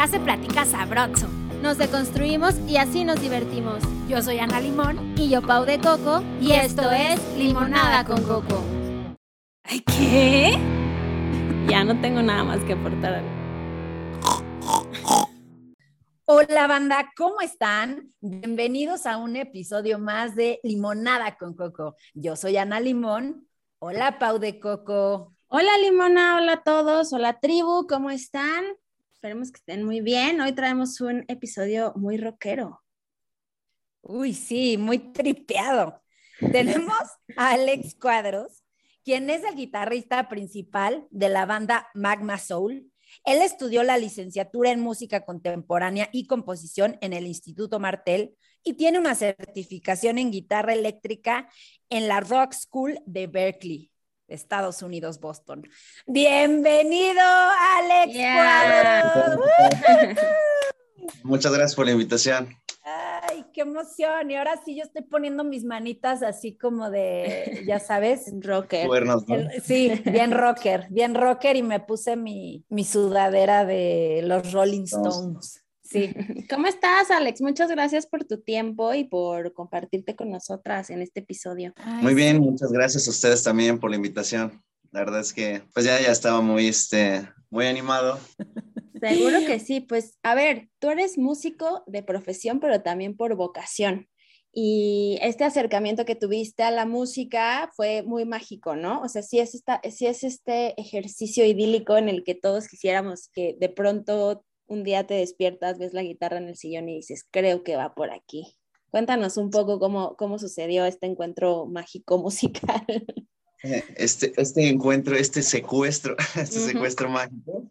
Acá se platica sabroso. Nos deconstruimos y así nos divertimos. Yo soy Ana Limón. Y yo Pau de Coco. Y esto es Limonada con Coco. ¿Ay, qué? Ya no tengo nada más que aportar. Hola banda, ¿cómo están? Bienvenidos a un episodio más de Limonada con Coco. Yo soy Ana Limón. Hola Pau de Coco. Hola Limona, hola a todos, hola tribu, ¿cómo están? Esperemos que estén muy bien. Hoy traemos un episodio muy rockero. Uy, sí, muy tripeado. Tenemos a Alex Cuadros, quien es el guitarrista principal de la banda Magma Soul. Él estudió la licenciatura en música contemporánea y composición en el Instituto Martel y tiene una certificación en guitarra eléctrica en la Rock School de Berkeley. Estados Unidos, Boston. Bienvenido, Alex. Muchas gracias por la invitación. Ay, qué emoción. Y ahora sí yo estoy poniendo mis manitas así como de, ya sabes, rocker. sí, bien rocker, bien rocker y me puse mi, mi sudadera de los Rolling Stones. Sí. ¿Cómo estás, Alex? Muchas gracias por tu tiempo y por compartirte con nosotras en este episodio. muy bien, muchas gracias a ustedes también por la invitación. La verdad es que pues ya, ya estaba muy, este, muy animado. Seguro que sí. Pues a ver, tú eres músico de profesión, pero también por vocación. Y este acercamiento que tuviste a la música fue muy mágico, ¿no? O sea, sí es, esta, sí es este ejercicio idílico en el que todos quisiéramos que de pronto un día te despiertas, ves la guitarra en el sillón y dices, creo que va por aquí. Cuéntanos un poco cómo, cómo sucedió este encuentro mágico musical. Eh, este, este encuentro, este secuestro, este secuestro mágico,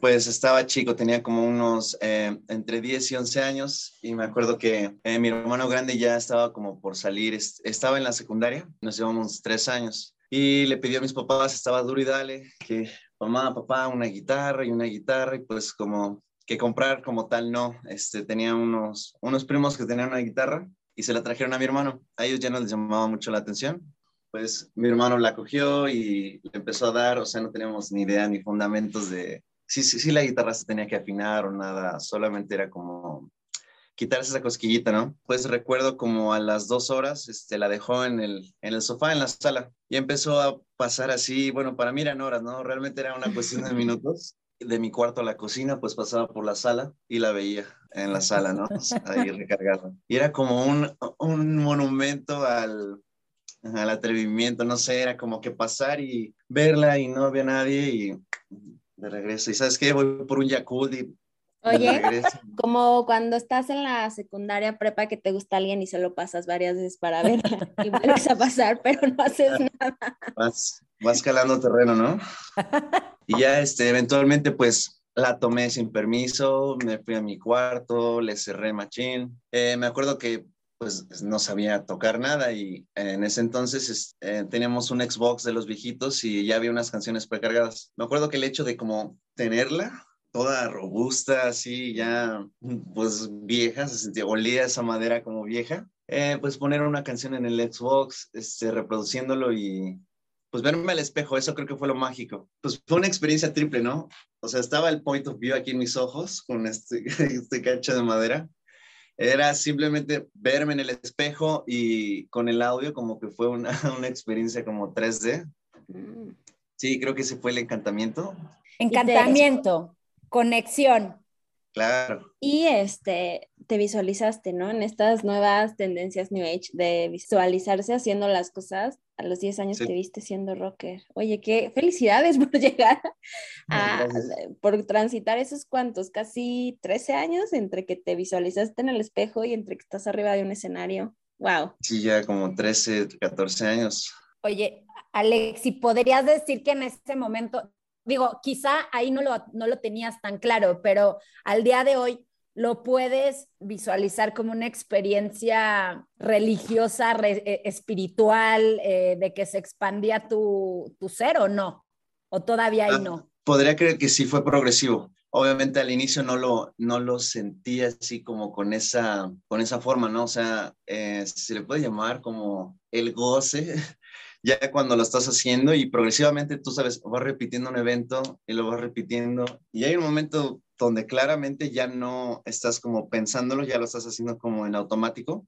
pues estaba chico, tenía como unos eh, entre 10 y 11 años y me acuerdo que eh, mi hermano grande ya estaba como por salir, estaba en la secundaria, nos llevamos tres años y le pidió a mis papás, estaba duro y dale, que mamá, papá, una guitarra y una guitarra, y pues como que comprar como tal no. Este, tenía unos, unos primos que tenían una guitarra y se la trajeron a mi hermano. A ellos ya no les llamaba mucho la atención. Pues mi hermano la cogió y le empezó a dar, o sea, no teníamos ni idea ni fundamentos de si sí, sí, la guitarra se tenía que afinar o nada, solamente era como quitarse esa cosquillita, ¿no? Pues recuerdo como a las dos horas, este, la dejó en el, en el sofá, en la sala, y empezó a pasar así, bueno, para mí eran horas, ¿no? Realmente era una cuestión de minutos. De mi cuarto a la cocina, pues pasaba por la sala y la veía en la sala, ¿no? Ahí recargada. Y era como un, un monumento al, al atrevimiento, no sé, era como que pasar y verla y no había nadie y de regreso. Y sabes qué, voy por un Yakult y Oye, como cuando estás en la secundaria prepa que te gusta alguien y se lo pasas varias veces para ver y vuelves a pasar, pero no haces nada. Vas, vas calando terreno, ¿no? Y ya, este, eventualmente, pues, la tomé sin permiso, me fui a mi cuarto, le cerré machín. Eh, me acuerdo que, pues, no sabía tocar nada y en ese entonces eh, teníamos un Xbox de los viejitos y ya había unas canciones precargadas. Me acuerdo que el hecho de como tenerla toda robusta, así ya, pues vieja, se sentía, olía esa madera como vieja. Eh, pues poner una canción en el Xbox, este, reproduciéndolo y pues verme al espejo, eso creo que fue lo mágico. Pues fue una experiencia triple, ¿no? O sea, estaba el point of view aquí en mis ojos con este, este cacho de madera. Era simplemente verme en el espejo y con el audio como que fue una, una experiencia como 3D. Mm. Sí, creo que ese fue el encantamiento. Encantamiento conexión. Claro. Y este, te visualizaste, ¿no? En estas nuevas tendencias New Age de visualizarse haciendo las cosas. A los 10 años te viste siendo rocker. Oye, qué felicidades por llegar a, por transitar esos cuantos, casi 13 años entre que te visualizaste en el espejo y entre que estás arriba de un escenario. Wow. Sí, ya como 13, 14 años. Oye, Alex, si podrías decir que en ese momento digo, quizá ahí no lo, no lo tenías tan claro, pero al día de hoy lo puedes visualizar como una experiencia religiosa, eh, espiritual, eh, de que se expandía tu, tu, ser o no, o todavía ahí ah, no. Podría creer que sí fue progresivo. Obviamente al inicio no lo, no lo sentía así como con esa, con esa forma, ¿no? O sea, eh, se le puede llamar como el goce ya cuando lo estás haciendo y progresivamente tú sabes, vas repitiendo un evento y lo vas repitiendo y hay un momento donde claramente ya no estás como pensándolo, ya lo estás haciendo como en automático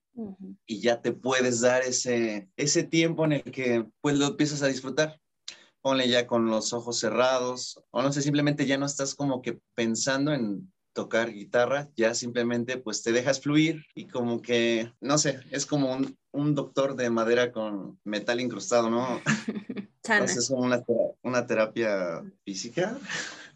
y ya te puedes dar ese, ese tiempo en el que pues lo empiezas a disfrutar. Ponle ya con los ojos cerrados o no sé, simplemente ya no estás como que pensando en tocar guitarra, ya simplemente pues te dejas fluir y como que, no sé, es como un, un doctor de madera con metal incrustado, ¿no? es como una, una terapia física,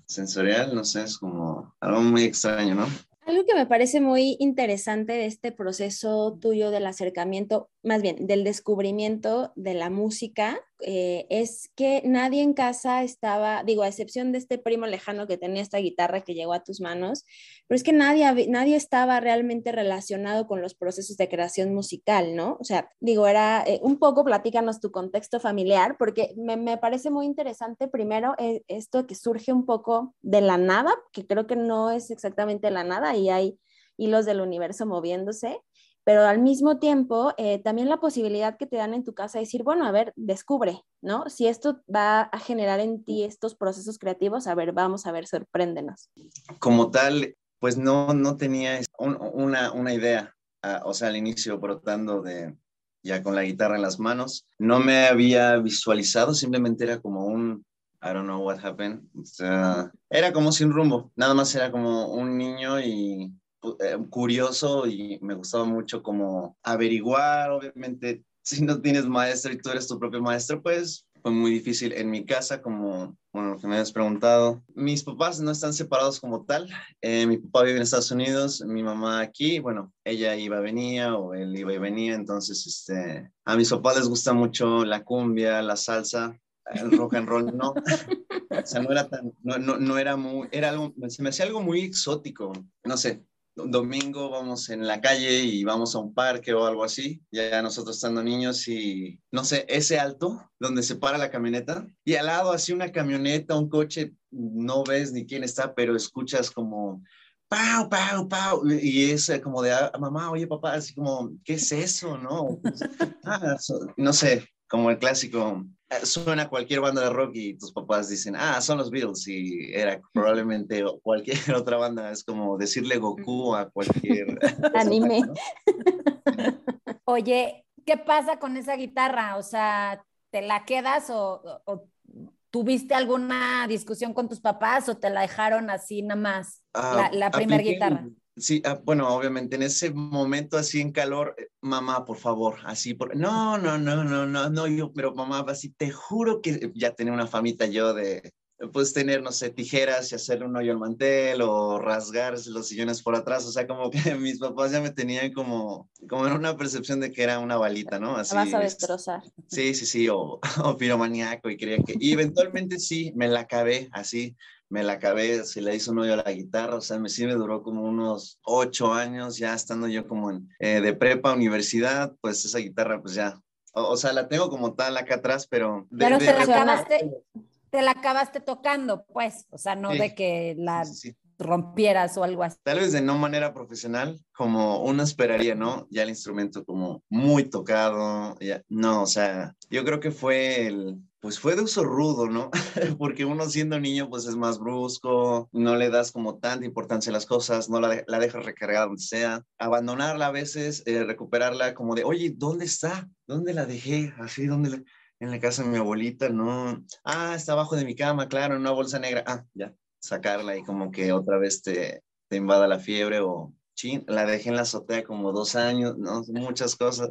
sensorial, no sé, es como algo muy extraño, ¿no? Algo que me parece muy interesante de este proceso tuyo del acercamiento, más bien del descubrimiento de la música, eh, es que nadie en casa estaba, digo, a excepción de este primo lejano que tenía esta guitarra que llegó a tus manos, pero es que nadie, nadie estaba realmente relacionado con los procesos de creación musical, ¿no? O sea, digo, era eh, un poco, platícanos tu contexto familiar, porque me, me parece muy interesante primero eh, esto que surge un poco de la nada, que creo que no es exactamente la nada, y hay hilos del universo moviéndose, pero al mismo tiempo eh, también la posibilidad que te dan en tu casa de decir, bueno, a ver, descubre, ¿no? Si esto va a generar en ti estos procesos creativos, a ver, vamos a ver, sorpréndenos. Como tal, pues no, no tenía una, una idea, ah, o sea, al inicio brotando de ya con la guitarra en las manos, no me había visualizado, simplemente era como un, I don't know what happened, era como sin rumbo, nada más era como un niño y eh, curioso y me gustaba mucho como averiguar, obviamente, si no tienes maestro y tú eres tu propio maestro, pues fue muy difícil en mi casa, como bueno, lo que me has preguntado. Mis papás no están separados como tal. Eh, mi papá vive en Estados Unidos, mi mamá aquí. Bueno, ella iba venía o él iba y venía. Entonces, este, a mis papás les gusta mucho la cumbia, la salsa, el rock and roll, no. o sea, no era tan, no, no, no era muy, era algo, se me hacía algo muy exótico. No sé, domingo vamos en la calle y vamos a un parque o algo así, ya nosotros estando niños y no sé, ese alto donde se para la camioneta y al lado así una camioneta, un coche, no ves ni quién está, pero escuchas como pau, pau, pau, y es como de, ah, mamá, oye papá, así como, ¿qué es eso? No, ah, no sé, como el clásico, eh, suena cualquier banda de rock y tus papás dicen, ah, son los Beatles y era probablemente cualquier otra banda, es como decirle Goku a cualquier anime. Oye, ¿qué pasa con esa guitarra? O sea, ¿te la quedas o, tuviste alguna discusión con tus papás o te la dejaron así nada más, la, la primera guitarra? Sí, ah, bueno, obviamente en ese momento así en calor, eh, mamá, por favor, así, por... no, no, no, no, no, no, yo, pero mamá, así, te juro que ya tenía una famita yo de, pues tener, no sé, tijeras y hacerle un hoyo al mantel o rasgar los sillones por atrás, o sea, como que mis papás ya me tenían como, como en una percepción de que era una balita, ¿no? Así, vas a destrozar. Sí, sí, sí, o, o piromaníaco y quería que, y eventualmente sí, me la acabé así, me la acabé, se le hizo un hoyo a la guitarra, o sea, me, sí me duró como unos ocho años, ya estando yo como en, eh, de prepa, universidad, pues esa guitarra pues ya, o, sea, la tengo como tal acá atrás, pero... pero te la acabaste, te la acabaste tocando, pues, o sea, no de que la rompieras o algo así. Tal vez de no manera profesional, como uno esperaría, ¿no? Ya el instrumento como muy tocado, ya, no, o sea, yo creo que fue el, pues fue de uso rudo, ¿no? Porque uno siendo niño pues es más brusco, no le das como tanta importancia a las cosas, no la, la dejas recargada donde sea, abandonarla a veces, eh, recuperarla como de, oye, ¿dónde está? ¿Dónde la dejé? Así, ¿dónde En la casa de mi abuelita, no. Ah, está abajo de mi cama, claro, en una bolsa negra. Ah, ya, sacarla y como que otra vez te, invada la fiebre o, chin, la dejé en la azotea como dos años, no, muchas cosas.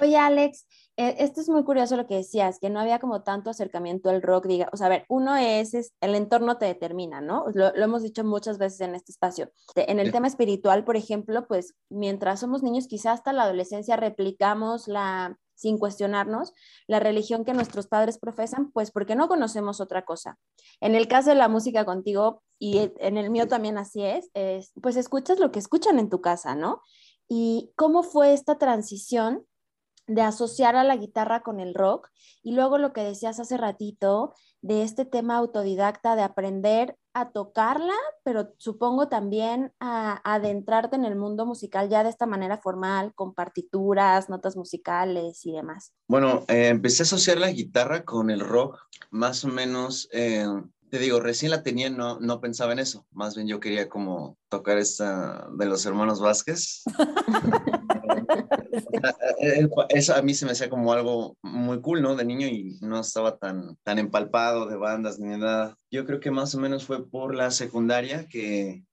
Oye, Alex, esto es muy curioso lo que decías, que no había como tanto acercamiento al rock, diga, o sea, a ver, uno es, el entorno te determina, ¿no? Lo, hemos dicho muchas veces en este espacio. En el tema espiritual, por ejemplo, pues mientras somos niños, quizás hasta la adolescencia replicamos la, sin cuestionarnos, la religión que nuestros padres profesan, pues porque no conocemos otra cosa. En el caso de la música contigo, y en el mío también así es, es pues escuchas lo que escuchan en tu casa, ¿no? ¿Y cómo fue esta transición de asociar a la guitarra con el rock y luego lo que decías hace ratito de este tema autodidacta de aprender a tocarla, pero supongo también a, adentrarte en el mundo musical ya de esta manera formal, con partituras, notas musicales y demás. Bueno, eh, empecé a asociar la guitarra con el rock más o menos eh, te digo, recién la tenía, no, no pensaba en eso. Más bien yo quería como tocar esta de los hermanos Vázquez. eso a mí se me hacía como algo muy cool, ¿no? De niño y no estaba tan, tan empalpado de bandas ni nada. Yo creo que más o menos fue por la secundaria que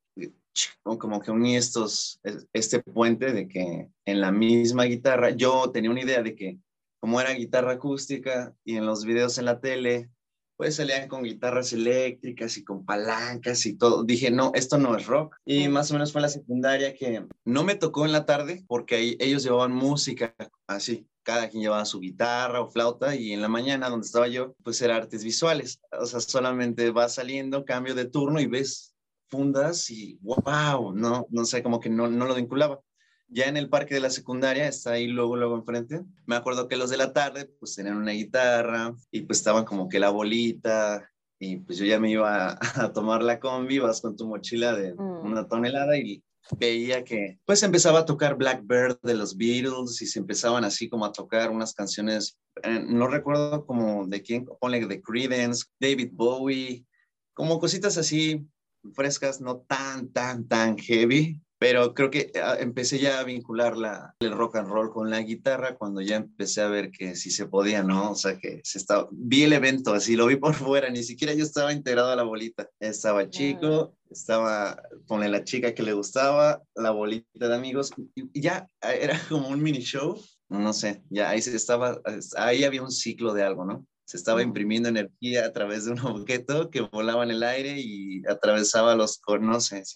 como que uní estos, este puente de que en la misma guitarra, yo tenía una idea de que como era guitarra acústica y en los videos en la tele pues salían con guitarras eléctricas y con palancas y todo. Dije, no, esto no es rock. Y más o menos fue la secundaria que no me tocó en la tarde porque ellos llevaban música así. Cada quien llevaba su guitarra o flauta y en la mañana donde estaba yo, pues era artes visuales. O sea, solamente vas saliendo, cambio de turno y ves fundas y wow, no, no sé, como que no, no lo vinculaba ya en el parque de la secundaria, está ahí luego, luego enfrente. Me acuerdo que los de la tarde, pues tenían una guitarra y pues estaban como que la bolita y pues yo ya me iba a, tomar la combi, vas con tu mochila de mm. una tonelada y veía que pues empezaba a tocar Blackbird de los Beatles y se empezaban así como a tocar unas canciones, eh, no recuerdo como de quién, ponle de Creedence, David Bowie, como cositas así frescas, no tan, tan, tan heavy, pero creo que ah, empecé ya a vincular la, el rock and roll con la guitarra cuando ya empecé a ver que sí se podía, ¿no? O sea, que se estaba, vi el evento así, lo vi por fuera, ni siquiera yo estaba integrado a la bolita. Estaba chico, estaba con la chica que le gustaba, la bolita de amigos, y ya ah, era como un mini show, no sé, ya ahí se estaba, ahí había un ciclo de algo, ¿no? Se estaba imprimiendo energía a través de un objeto que volaba en el aire y atravesaba los conoces.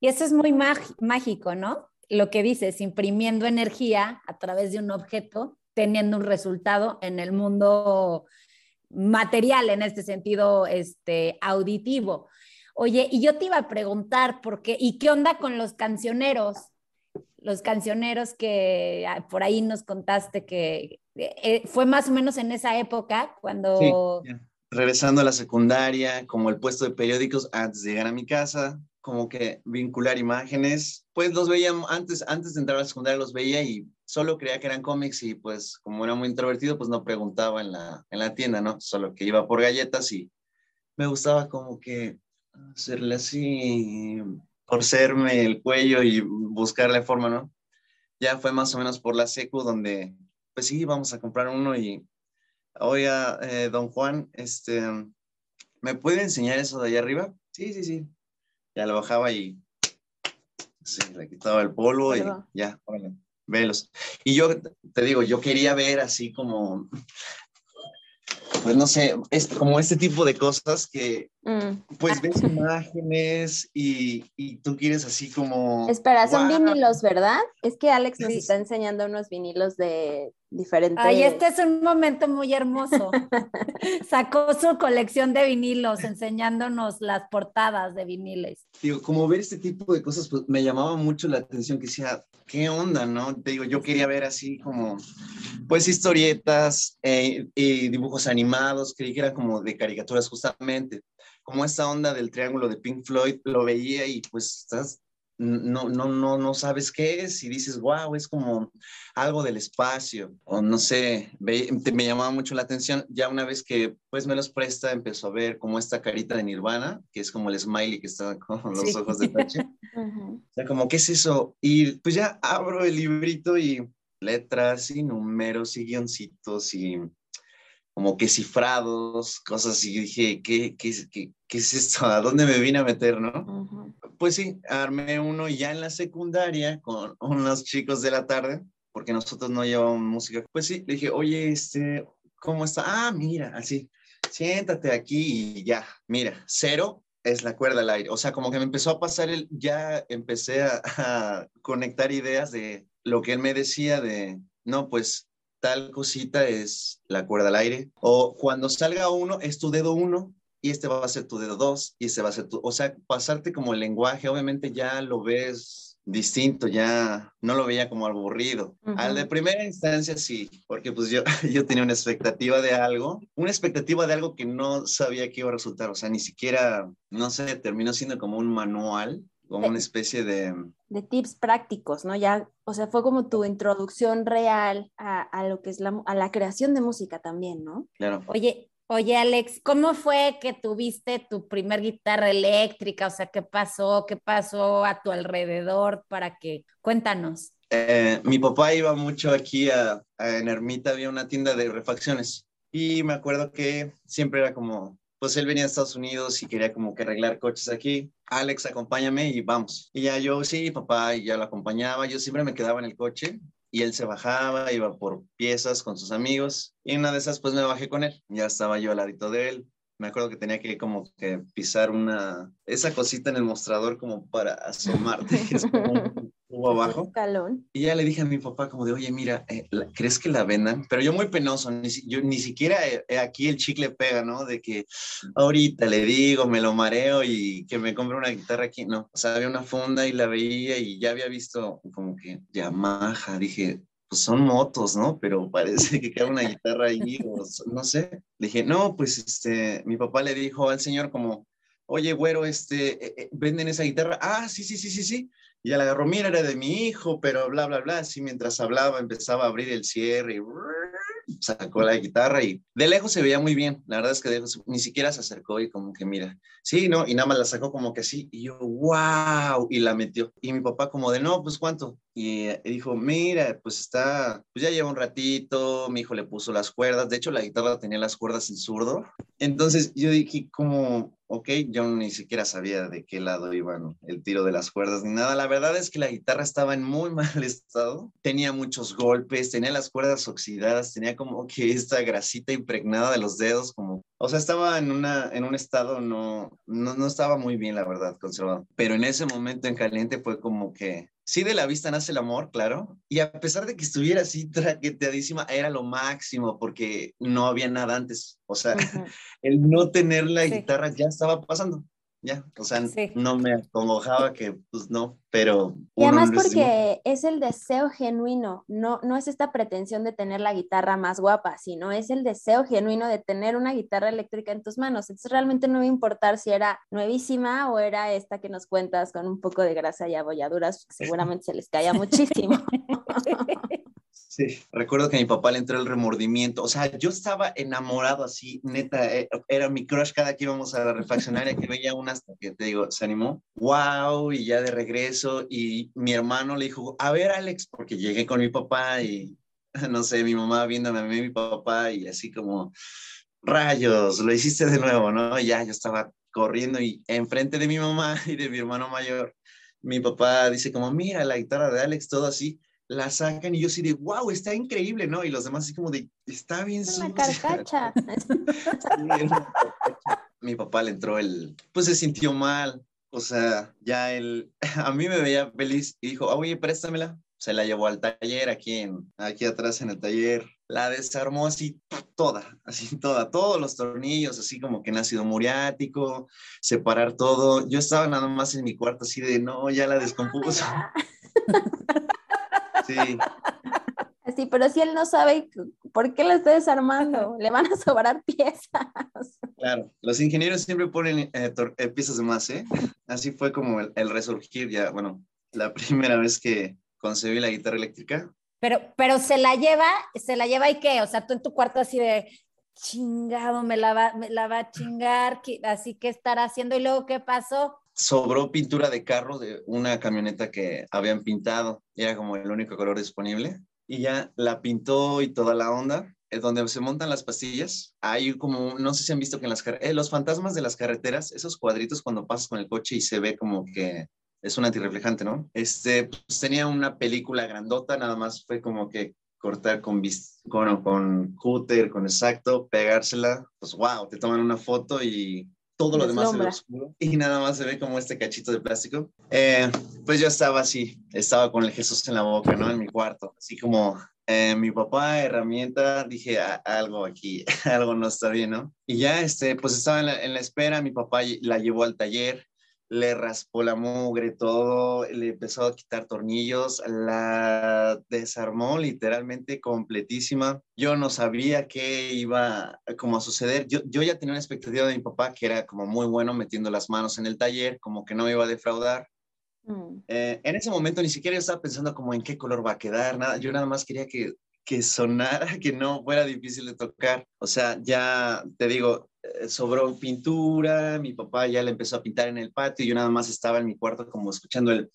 Y eso es muy mágico, ¿no? Lo que dices, imprimiendo energía a través de un objeto, teniendo un resultado en el mundo material, en este sentido, este, auditivo. Oye, y yo te iba a preguntar, ¿por qué? ¿Y qué onda con los cancioneros? Los cancioneros que ah, por ahí nos contaste que eh, fue más o menos en esa época cuando... regresando a la secundaria, como el puesto de periódicos antes de llegar a mi casa, como que vincular imágenes, pues los veía antes, antes de entrar a la secundaria los veía y solo creía que eran cómics y pues como era muy introvertido, pues no preguntaba en la, en la tienda, ¿no? Solo que iba por galletas y me gustaba como que hacerle así, torcerme el cuello y buscarle forma, ¿no? Ya fue más o menos por la secu donde pues sí, vamos a comprar uno y, oiga, eh, don Juan, este, ¿me puede enseñar eso de allá arriba? Sí, sí, sí. Ya lo bajaba y sí, le quitaba el polvo y ya, órale, velos. Y yo te digo, yo quería ver así como pues no sé, es como este tipo de cosas que mm. pues ves imágenes y, y, tú quieres así como... Espera, son vinilos, ¿verdad? Es que Alex nos está enseñando unos vinilos de diferentes... Ay, este es un momento muy hermoso. Sacó su colección de vinilos enseñándonos las portadas de viniles. Digo, como ver este tipo de cosas, pues me llamaba mucho la atención que decía, ¿qué onda, no? Te digo, yo quería ver así como pues historietas eh, y dibujos animados, creí que eran como de caricaturas justamente, como esta onda del triángulo de Pink Floyd, lo veía y pues estás, no, no, no, no sabes qué es y dices, wow, es como algo del espacio, o no sé, me, me llamaba mucho la atención, ya una vez que pues me los presta, empezó a ver como esta carita de Nirvana, que es como el smiley que está con los ojos de tache, o sea, como, ¿qué es eso? Y pues ya abro el librito y letras y números y guioncitos y como que cifrados, cosas y dije, ¿qué, qué, qué, qué es esto? ¿A dónde me vine a meter, no? Pues sí, armé uno ya en la secundaria con unos chicos de la tarde, porque nosotros no llevábamos música. Pues sí, le dije, oye, este, ¿cómo está? Ah, mira, así, siéntate aquí y ya, mira, cero es la cuerda al aire. O sea, como que me empezó a pasar el, ya empecé a conectar ideas de lo que él me decía de, no, pues tal cosita es la cuerda al aire. O cuando salga uno, es tu dedo uno y este va a ser tu dedo dos y este va a ser tu, o sea, pasarte como el lenguaje, obviamente ya lo ves distinto, ya no lo veía como aburrido. Al de primera instancia sí, porque pues yo, yo tenía una expectativa de algo, una expectativa de algo que no sabía que iba a resultar, o sea, ni siquiera, no sé, terminó siendo como un manual como una especie de... De tips prácticos, ¿no? Ya, o sea, fue como tu introducción real a, a lo que es la, a la creación de música también, ¿no? Claro. Oye, Oye, Alex, ¿cómo fue que tuviste tu primer guitarra eléctrica? O sea, ¿qué pasó? ¿Qué pasó a tu alrededor para que cuéntanos? Eh, mi papá iba mucho aquí a, en Ermita, había una tienda de refacciones y me acuerdo que siempre era como, pues él venía de Estados Unidos y quería como que arreglar coches aquí. Alex, acompáñame y vamos. Y ya yo, sí, papá, y ya lo acompañaba. Yo siempre me quedaba en el coche y él se bajaba, iba por piezas con sus amigos y una de esas pues me bajé con él. Ya estaba yo al ladito de él. Me acuerdo que tenía que como que pisar una, esa cosita en el mostrador como para asomarte, es como abajo. Escalón. Y ya le dije a mi papá como de, oye, mira, eh, ¿crees que la vendan? Pero yo muy penoso, ni, yo, ni siquiera eh, eh, aquí el chicle pega, ¿no? De que ahorita le digo, me lo mareo y que me compre una guitarra aquí. No, o sea, había una funda y la veía y ya había visto como que Yamaha. Dije, pues son motos, ¿no? Pero parece que queda una guitarra ahí, o no sé. Le dije, no, pues este, mi papá le dijo al señor como, oye, güero, este, ¿venden esa guitarra? Ah, sí, sí, sí, sí, sí. Y la agarró, mira, era de mi hijo, pero bla, bla, bla. Así mientras hablaba empezaba a abrir el cierre y sacó la guitarra y de lejos se veía muy bien. La verdad es que de lejos ni siquiera se acercó y como que mira, sí, ¿no? Y nada más la sacó como que sí. Y yo, wow, y la metió. Y mi papá como de, no, pues cuánto. Y, y dijo, mira, pues está, pues ya lleva un ratito, mi hijo le puso las cuerdas. De hecho, la guitarra tenía las cuerdas en zurdo. Entonces yo dije como, ok, yo ni siquiera sabía de qué lado iban el tiro de las cuerdas ni nada. La verdad es que la guitarra estaba en muy mal estado. Tenía muchos golpes, tenía las cuerdas oxidadas, tenía como que esta grasita impregnada de los dedos, como, o sea, estaba en, una, en un estado no, no, no estaba muy bien, la verdad, conservado. Pero en ese momento en caliente fue como que sí de la vista nace el amor, claro. Y a pesar de que estuviera así traqueteadísima, era lo máximo porque no había nada antes. O sea, el no tener la guitarra ya estaba pasando ya, o sea, no me acongojaba que, pues no, pero... Y además porque es el deseo genuino, no, no es esta pretensión de tener la guitarra más guapa, sino es el deseo genuino de tener una guitarra eléctrica en tus manos. Entonces realmente no va a importar si era nuevísima o era esta que nos cuentas con un poco de grasa y abolladuras, seguramente se les caía muchísimo. Sí, recuerdo que a mi papá le entró el remordimiento. O sea, yo estaba enamorado así, neta, eh, era mi crush cada que íbamos a la refaccionaria, que veía una hasta que te digo, se animó. ¡Wow! Y ya de regreso. Y mi hermano le dijo, a ver, Alex, porque llegué con mi papá y no sé, mi mamá viéndome a mí, mi papá, y así como, rayos, lo hiciste de nuevo, ¿no? Y ya yo estaba corriendo y enfrente de mi mamá y de mi hermano mayor, mi papá dice como, mira la guitarra de Alex, todo así la sacan y yo así de, wow, está increíble, ¿no? Y los demás así como de, está bien Una carcacha. Mi papá le entró el, pues se sintió mal, o sea, ya él, a mí me veía feliz y dijo, oye, préstamela. Se la llevó al taller aquí, en, aquí atrás en el taller. La desarmó así toda, así toda, todos los tornillos, así como que en ácido muriático, separar todo. Yo estaba nada más en mi cuarto así de, no, ya la descompuso. Sí. Sí, pero si él no sabe por qué la está desarmando, le van a sobrar piezas. Claro, los ingenieros siempre ponen eh, eh, piezas de más, ¿eh? Así fue como el, resurgir ya, bueno, la primera vez que concebí la guitarra eléctrica. Pero, pero se la lleva, se la lleva y qué, o sea, tú en tu cuarto así de chingado, me la va, me la va a chingar, así que estará haciendo y luego qué pasó sobró pintura de carro de una camioneta que habían pintado, era como el único color disponible, y ya la pintó y toda la onda. Es donde se montan las pastillas, hay como, no sé si han visto que en las eh, los fantasmas de las carreteras, esos cuadritos cuando pasas con el coche y se ve como que es un antirreflejante, ¿no? Este, pues tenía una película grandota, nada más fue como que cortar con, con, con cúter, con exacto, pegársela, pues wow, te toman una foto y todo lo demás se ve oscuro y nada más se ve como este cachito de plástico. Eh, pues yo estaba así, estaba con el Jesús en la boca, ¿no? En mi cuarto, así como eh, mi papá, herramienta, dije, algo aquí, algo no está bien, ¿no? Y ya, este, pues estaba en la, en la espera, mi papá la llevó al taller, le raspó la mugre, todo, le empezó a quitar tornillos, la desarmó literalmente completísima. Yo no sabía qué iba como a suceder. Yo, yo ya tenía una expectativa de mi papá que era como muy bueno metiendo las manos en el taller, como que no me iba a defraudar. Mm. Eh, en ese momento ni siquiera yo estaba pensando como en qué color va a quedar, nada. Yo nada más quería que, que sonara, que no fuera difícil de tocar. O sea, ya te digo, sobró pintura, mi papá ya le empezó a pintar en el patio yo nada más estaba en mi cuarto como escuchando el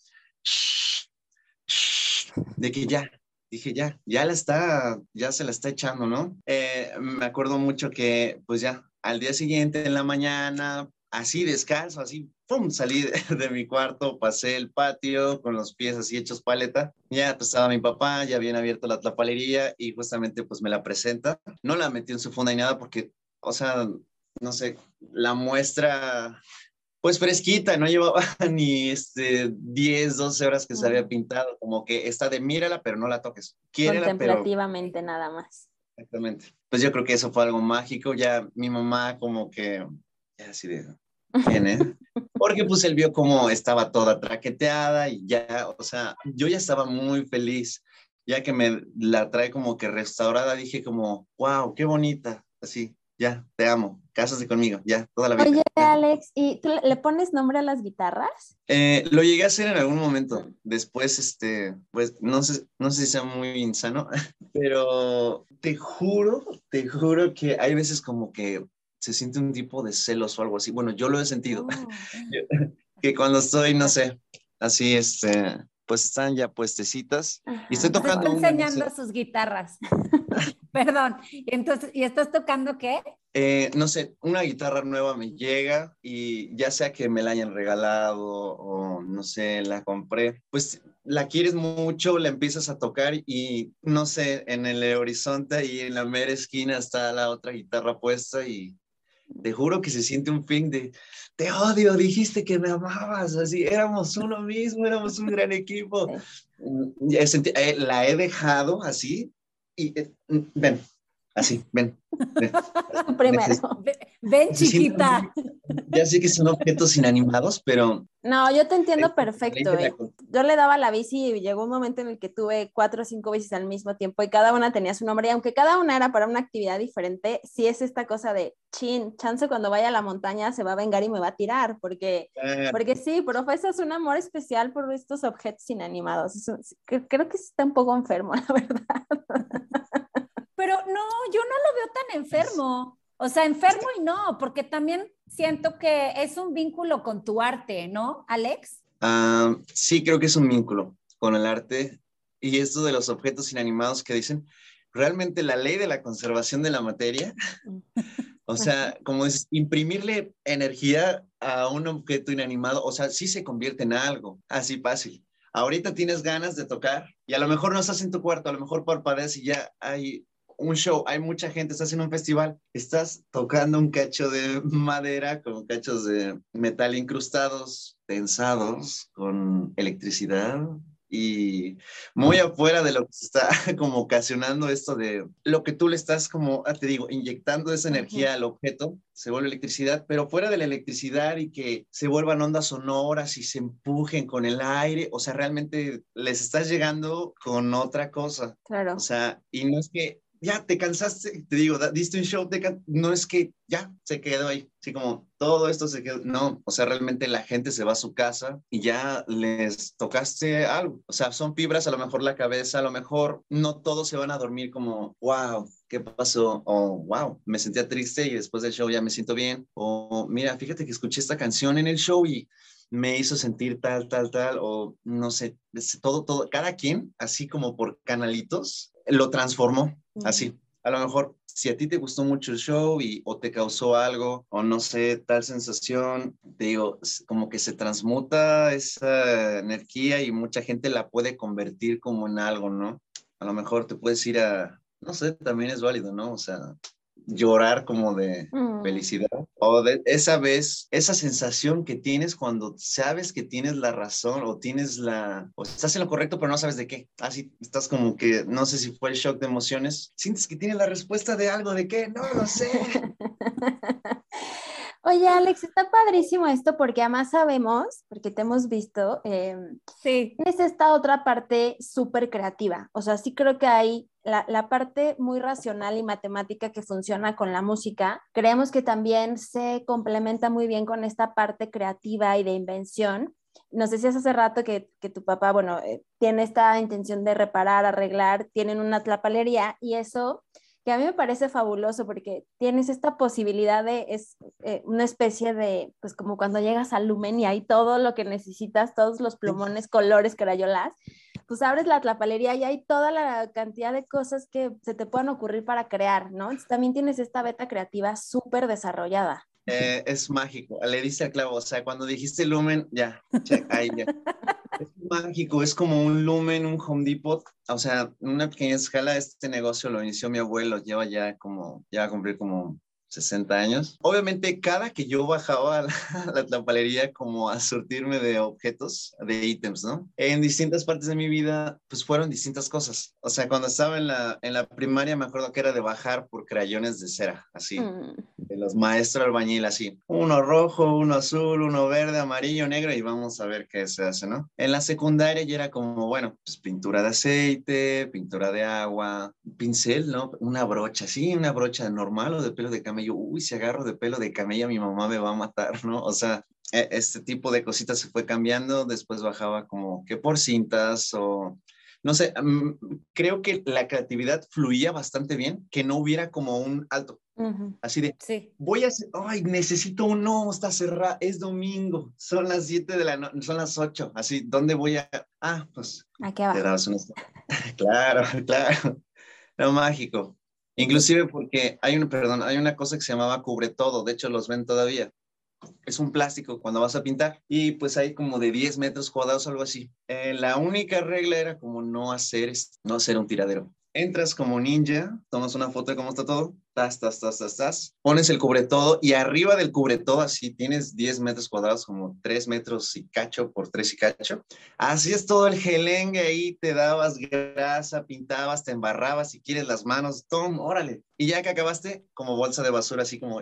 de que ya, dije ya, ya la está, ya se la está echando, ¿no? Eh, me acuerdo mucho que pues ya al día siguiente en la mañana, así descalzo, así, ¡pum! Salí de, mi cuarto, pasé el patio con los pies así hechos paleta. Ya pues, estaba mi papá, ya habían abierto la tapalería y justamente pues me la presenta. No la metí en su funda ni nada porque, o sea, no sé, la muestra pues fresquita, no llevaba ni este 10, 12 horas que se había pintado, como que está de mírala, pero no la toques. Contemplativamente nada más. Exactamente. Pues yo creo que eso fue algo mágico, ya mi mamá como que, así de, ¿quién es? Porque pues él vio como estaba toda traqueteada y ya, o sea, yo ya estaba muy feliz, ya que me la trae como que restaurada, dije como, wow, qué bonita, así, ya, te amo, cásate conmigo, ya, toda la vida. Oye, Alex, ¿y tú le pones nombre a las guitarras? Eh, lo llegué a hacer en algún momento, después, este, pues, no sé, no sé si sea muy insano, pero te juro, te juro que hay veces como que se siente un tipo de celos o algo así, bueno, yo lo he sentido, oh, que cuando estoy, no sé, así, este, pues están ya puestecitas y estoy tocando. Está enseñando sus guitarras. Perdón. Entonces, ¿y estás tocando qué? Eh, no sé, una guitarra nueva me llega y ya sea que me la hayan regalado o no sé, la compré, pues la quieres mucho, la empiezas a tocar y no sé, en el horizonte y en la mera esquina está la otra guitarra puesta y te juro que se siente un fin de, te odio, dijiste que me amabas, así, éramos uno mismo, éramos un gran equipo. Eh, la he dejado así y eh, ven, así, ven. Primero. Ven, chiquita. Ya sé que son objetos inanimados, pero... No, yo te entiendo perfecto. Eh. Yo le daba la bici y llegó un momento en el que tuve cuatro o cinco bicis al mismo tiempo y cada una tenía su nombre y aunque cada una era para una actividad diferente, sí es esta cosa de, chin, chance cuando vaya a la montaña se va a vengar y me va a tirar, porque, porque sí, profesas un amor especial por estos objetos inanimados. creo que está un poco enfermo, la verdad. Pero no, yo no lo veo tan enfermo. O sea, enfermo y no, porque también siento que es un vínculo con tu arte, ¿no, Alex? Ah, sí, creo que es un vínculo con el arte. Y esto de los objetos inanimados que dicen, realmente la ley de la conservación de la materia, o sea, como es imprimirle energía a un objeto inanimado, o sea, sí se convierte en algo, así fácil. Ahorita tienes ganas de tocar y a lo mejor no estás en tu cuarto, a lo mejor parpadeas y ya hay un show, hay mucha gente, estás en un festival, estás tocando un cacho de madera con cachos de metal incrustados, tensados, con electricidad y muy afuera de lo que está como ocasionando esto de lo que tú le estás como, ah, te digo, inyectando esa energía al objeto, se vuelve electricidad, pero fuera de la electricidad y que se vuelvan ondas sonoras y se empujen con el aire, o sea, realmente les estás llegando con otra cosa. Claro. O sea, y no es que ya te cansaste, te digo, diste un show, no es que ya se quedó ahí, así como todo esto se quedó, no, o sea, realmente la gente se va a su casa y ya les tocaste algo, o sea, son fibras, a lo mejor la cabeza, a lo mejor no todos se van a dormir como, wow, ¿qué pasó? O wow, me sentía triste y después del show ya me siento bien, o mira, fíjate que escuché esta canción en el show y me hizo sentir tal, tal, tal, o no sé, todo, todo, cada quien, así como por canalitos, lo transformó así. A lo mejor si a ti te gustó mucho el show y o te causó algo o no sé, tal sensación, te digo, como que se transmuta esa energía y mucha gente la puede convertir como en algo, ¿no? A lo mejor te puedes ir a, no sé, también es válido, ¿no? O sea, llorar como de mm. felicidad o de esa vez, esa sensación que tienes cuando sabes que tienes la razón o tienes la, o estás en lo correcto pero no sabes de qué. Así estás como que, no sé si fue el shock de emociones, sientes que tienes la respuesta de algo, de qué, no lo sé. Oye, Alex, está padrísimo esto porque además sabemos, porque te hemos visto, eh, sí. es esta otra parte súper creativa. O sea, sí creo que hay la, la, parte muy racional y matemática que funciona con la música. Creemos que también se complementa muy bien con esta parte creativa y de invención. nos decías hace rato que, que tu papá, bueno, eh, tiene esta intención de reparar, arreglar, tienen una tlapalería y eso que a mí me parece fabuloso porque tienes esta posibilidad de, es eh, una especie de, pues como cuando llegas al Lumen y hay todo lo que necesitas, todos los plumones, colores, crayolas, pues abres la tlapalería y hay toda la cantidad de cosas que se te puedan ocurrir para crear, ¿no? Entonces, también tienes esta beta creativa súper desarrollada. Eh, es mágico, le diste a clavo, o sea, cuando dijiste lumen, ya, check, ahí ya. Es mágico, es como un lumen, un Home Depot, o sea, en una pequeña escala este negocio lo inició mi abuelo, lleva ya como, ya va a cumplir como 60 años. Obviamente, cada que yo bajaba a la, a la como a surtirme de objetos, de ítems, ¿no? En distintas partes de mi vida, pues fueron distintas cosas. O sea, cuando estaba en la, en la primaria, me acuerdo que era de bajar por crayones de cera, así, mm. de los maestros albañil, así. Uno rojo, uno azul, uno verde, amarillo, negro, y vamos a ver qué se hace, ¿no? En la secundaria ya era como, bueno, pues pintura de aceite, pintura de agua, pincel, ¿no? Una brocha, sí, una brocha normal o de pelo de camello yo, uy, si agarro de pelo de camella, mi mamá me va a matar, ¿no? O sea, e, este tipo de cositas se fue cambiando, después bajaba como que por cintas o, no sé, mm, creo que la creatividad fluía bastante bien, que no hubiera como un alto. Así de, sí. voy a ay, necesito un no, está cerrado, es domingo, son las 7 de la noche, son las 8, así, ¿dónde voy a? Ah, pues, aquí abajo. claro, claro, lo mágico. Inclusive porque hay un, perdón, hay una cosa que se llamaba cubre todo, de hecho los ven todavía. Es un plástico cuando vas a pintar y pues hay como de 10 metros cuadrados, algo así. Eh, la única regla era como no hacer, no hacer un tiradero entras como ninja, tomas una foto de cómo está todo, tas, tas, tas, tas, tas, pones el cubre todo y arriba del cubre todo, así tienes 10 metros cuadrados, como 3 metros y cacho por 3 y cacho. Así es todo el gelengue ahí, te dabas grasa, pintabas, te embarrabas, si quieres las manos, tom, órale. Y ya que acabaste, como bolsa de basura, así como